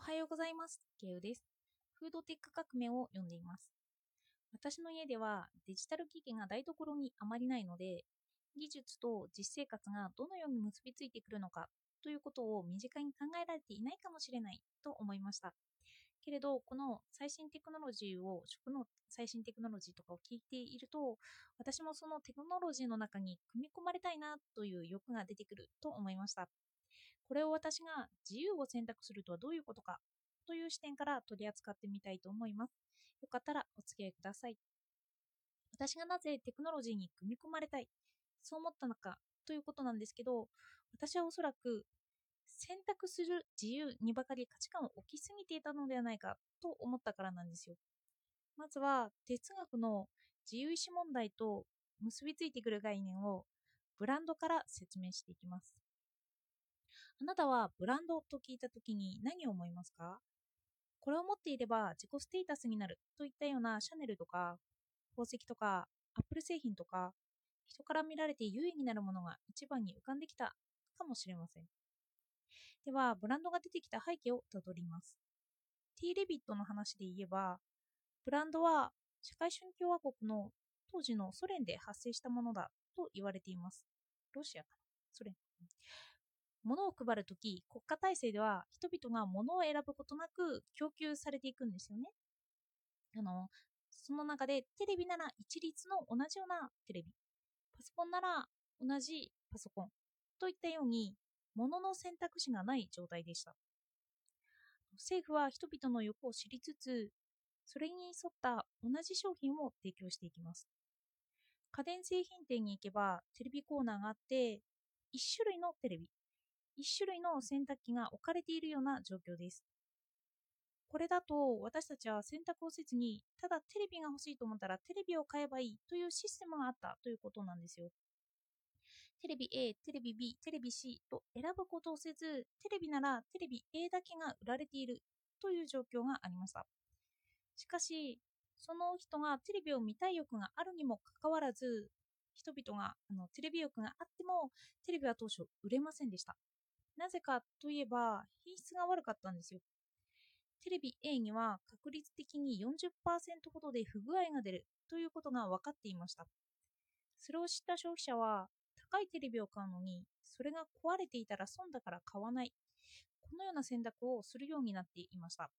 おはようございます。ケウです。フードテック革命を読んでいます。私の家ではデジタル機器が台所にあまりないので、技術と実生活がどのように結びついてくるのかということを身近に考えられていないかもしれないと思いました。けれど、この最新テクノロジーを、食の最新テクノロジーとかを聞いていると、私もそのテクノロジーの中に組み込まれたいなという欲が出てくると思いました。これを私が自由を選択するとはどういうことかという視点から取り扱ってみたいと思います。よかったらお付き合いください。私がなぜテクノロジーに組み込まれたい、そう思ったのかということなんですけど、私はおそらく選択する自由にばかり価値観を置きすぎていたのではないかと思ったからなんですよ。まずは哲学の自由意志問題と結びついてくる概念をブランドから説明していきます。あなたはブランドと聞いたときに何を思いますか？これを持っていれば自己ステータスになるといったようなシャネルとか宝石とかアップル製品とか人から見られて優位になるものが一番に浮かんできたかもしれません。では、ブランドが出てきた背景をたどります。T レビットの話で言えば、ブランドは社会主義共和国の当時のソ連で発生したものだと言われています。ロシアかなソ連。物を配るとき、国家体制では人々が物を選ぶことなく供給されていくんですよね。あの、その中でテレビなら一律の同じようなテレビ、パソコンなら同じパソコンといったように物の選択肢がない状態でした。政府は人々の欲を知りつつ、それに沿った同じ商品を提供していきます。家電製品店に行けばテレビコーナーがあって、1種類のテレビ、1種類の洗濯機が置かれているような状況です。これだと私たちは選択をせずに、ただテレビが欲しいと思ったらテレビを買えばいいというシステムがあったということなんですよ。テレビ A、テレビ B、テレビ C と選ぶことをせず、テレビならテレビ A だけが売られているという状況がありました。しかし、その人がテレビを見たい欲があるにもかかわらず、人々があのテレビ欲があっても、テレビは当初売れませんでした。なぜかといえば、品質が悪かったんですよ。テレビ A には確率的に40%ほどで不具合が出るということが分かっていました。それを知った消費者は、高いテレビを買うのに、それが壊れていたら損だから買わない。このような選択をするようになっていました。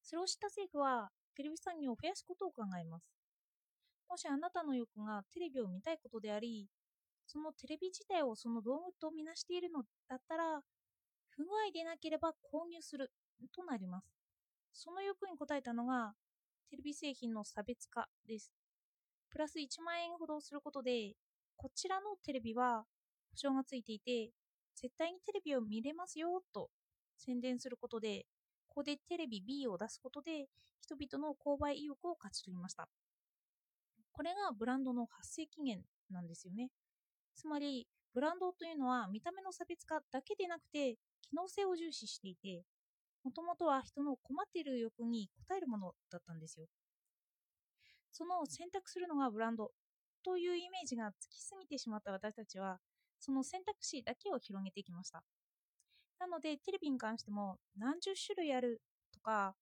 それを知った政府は、テレビ産業を増やすことを考えます。もしあなたの欲がテレビを見たいことであり、そのテレビ自体をその道具とみなしているのだったら、不具合でなければ購入するとなります。その欲に応えたのが、テレビ製品の差別化です。プラス1万円ほどすることで、こちらのテレビは保証がついていて、絶対にテレビを見れますよと宣伝することで、ここでテレビ B を出すことで、人々の購買意欲を勝ち取りました。これがブランドの発生期限なんですよね。つまり、ブランドというのは見た目の差別化だけでなくて、機能性を重視していて、もともとは人の困っている欲に応えるものだったんですよ。その選択するのがブランドというイメージがつきすぎてしまった私たちは、その選択肢だけを広げてきました。なので、テレビに関しても何十種類あるとか、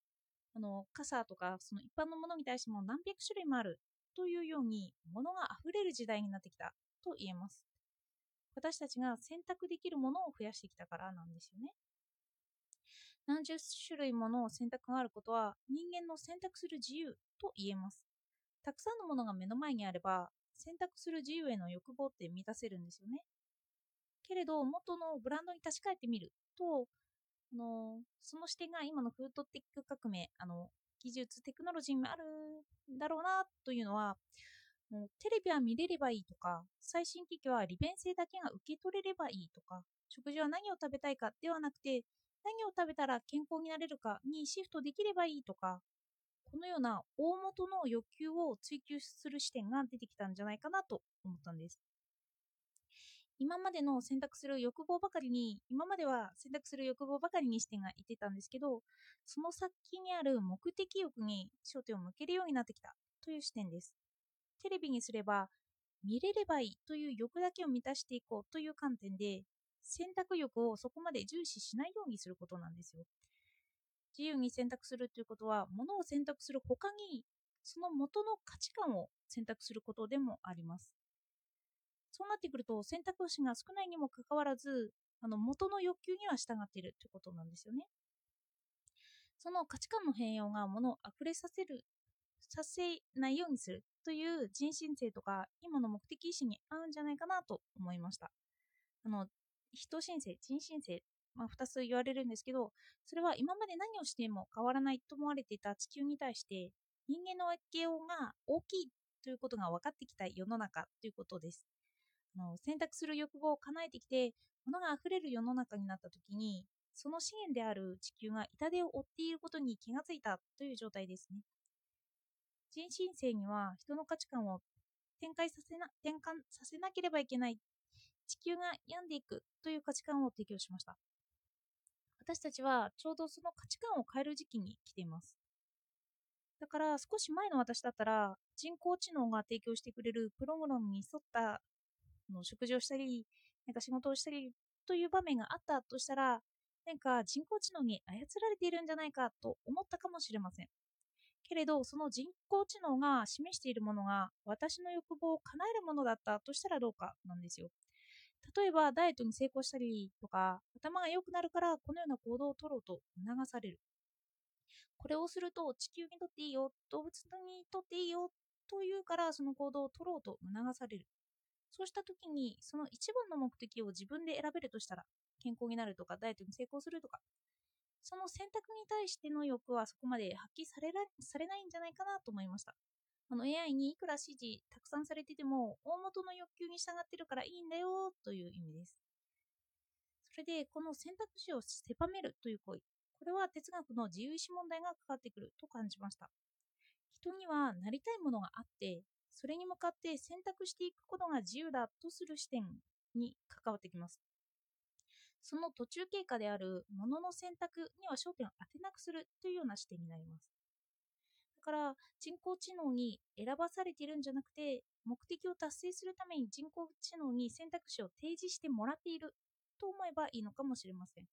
あの傘とかその一般のものに対しても何百種類もあるというように、ものが溢れる時代になってきたと言えます。私たちが選択できるものを増やしてきたからなんですよね。何十種類もの選択があることは人間の選択する自由と言えます。たくさんのものが目の前にあれば選択する自由への欲望って満たせるんですよね。けれど元のブランドに立ち返ってみるとあのその視点が今のフードテック革命あの技術テクノロジーにあるんだろうなというのはもうテレビは見れればいいとか最新機器は利便性だけが受け取れればいいとか食事は何を食べたいかではなくて何を食べたら健康になれるかにシフトできればいいとか、このような大元の欲求を追求する視点が出てきたんじゃないかなと思ったんです。今までの選択する欲望ばかりに、今までは選択する欲望ばかりに視点がいってたんですけど、その先にある目的欲に焦点を向けるようになってきたという視点です。テレビにすれば、見れればいいという欲だけを満たしていこうという観点で、選択欲をそこまで重視しないようにすることなんですよ。自由に選択するということは、ものを選択する他に、その元の価値観を選択することでもあります。そうなってくると、選択肢が少ないにもかかわらず、あの元の欲求には従っているということなんですよね。その価値観の変容がものを溢れさせる、させないようにするという人申性とか今の目的意識に合うんじゃないかなと思いました。あの人申請、人申請、まあ、2つ言われるんですけど、それは今まで何をしても変わらないと思われていた地球に対して人間の影響が大きいということが分かってきた世の中ということです。あの選択する欲望を叶えてきて、物が溢れる世の中になった時に、その資源である地球が痛手を負っていることに気がついたという状態ですね。人申請には人の価値観を展開させな転換させなければいけない。地球が病んでいくという価値観を提供しました。私たちはちょうどその価値観を変える時期に来ています。だから少し前の私だったら人工知能が提供してくれるプログラムに沿ったの食事をしたりなんか仕事をしたりという場面があったとしたらなんか人工知能に操られているんじゃないかと思ったかもしれません。けれどその人工知能が示しているものが私の欲望を叶えるものだったとしたらどうかなんですよ。例えばダイエットに成功したりとか頭が良くなるからこのような行動をとろうと促される。これをすると地球にとっていいよ動物にとっていいよというからその行動を取ろうと促される。そうした時にその一番の目的を自分で選べるとしたら健康になるとかダイエットに成功するとかその選択に対しての欲はそこまで発揮されされないんじゃないかなと思いました。あの AI にいくら指示たくさんされてても大元の欲求に従ってるからいいんだよという意味です。それでこの選択肢を狭めるという行為、これは哲学の自由意志問題がかかってくると感じました。人にはなりたいものがあって、それに向かって選択していくことが自由だとする視点に関わってきます。その途中経過であるものの選択には焦点を当てなくするというような視点になります。だから人工知能に選ばされているんじゃなくて目的を達成するために人工知能に選択肢を提示してもらっていると思えばいいのかもしれません。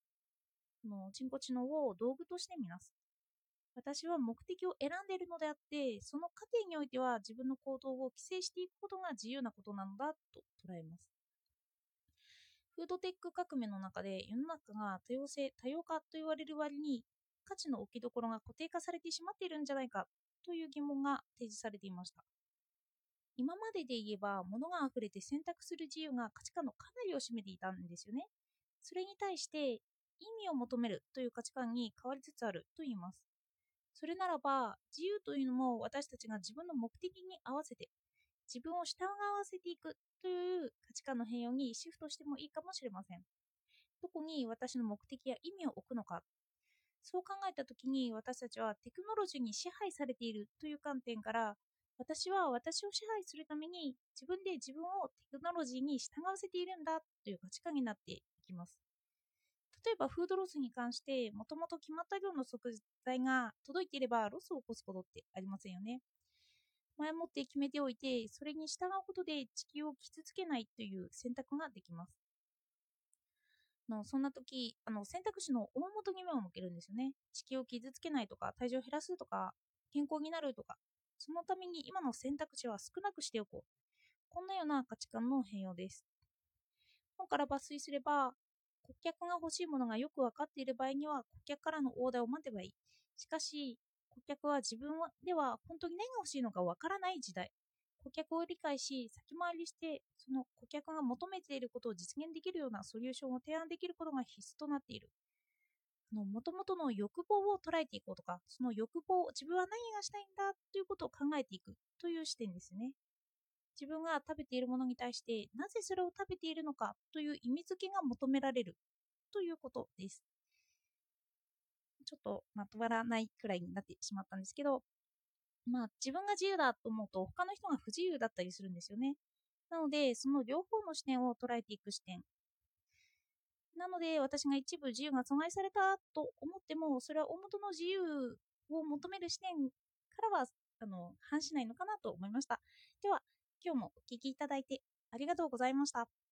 の人工知能を道具として見なす。私は目的を選んでいるのであって、その過程においては自分の行動を規制していくことが自由なことなのだと捉えます。フードテック革命の中で世の中が多様性、多様化と言われる割に価値の置きどころが固定化されてしまっているんじゃないかという疑問が提示されていました。今までで言えば物が溢れて選択する自由が価値観のかなりを占めていたんですよね。それに対して意味を求めるという価値観に変わりつつあると言います。それならば自由というのも私たちが自分の目的に合わせて自分を従わせていくという価値観の変容にシフトしてもいいかもしれません。どこに私の目的や意味を置くのか。そう考えたときに私たちはテクノロジーに支配されているという観点から私は私を支配するために自分で自分をテクノロジーに従わせているんだという価値観になっていきます。例えばフードロスに関してもともと決まった量の食材が届いていればロスを起こすことってありませんよね。前もって決めておいて、それに従うことで地球を傷つけないという選択ができます。のそんな時あの選択肢の大元に目を向けるんですよね。地球を傷つけないとか、体重を減らすとか、健康になるとか、そのために今の選択肢は少なくしておこう。こんなような価値観の変容です。本から抜粋すれば、顧客が欲しいものがよく分かっている場合には、顧客からのオーダーを待てばいい。しかし、顧客は自分では本当に何が欲しいのかわからない時代。顧客を理解し、先回りして、その顧客が求めていることを実現できるようなソリューションを提案できることが必須となっている。もともとの欲望を捉えていこうとか、その欲望、自分は何がしたいんだということを考えていくという視点ですね。自分が食べているものに対して、なぜそれを食べているのかという意味付けが求められるということです。ちょっとまとまらないくらいになってしまったんですけど、まあ自分が自由だと思うと他の人が不自由だったりするんですよね。なので、その両方の視点を捉えていく視点。なので、私が一部自由が阻害されたと思っても、それは大元の自由を求める視点からはあの反しないのかなと思いました。では、今日もお聴きいただいてありがとうございました。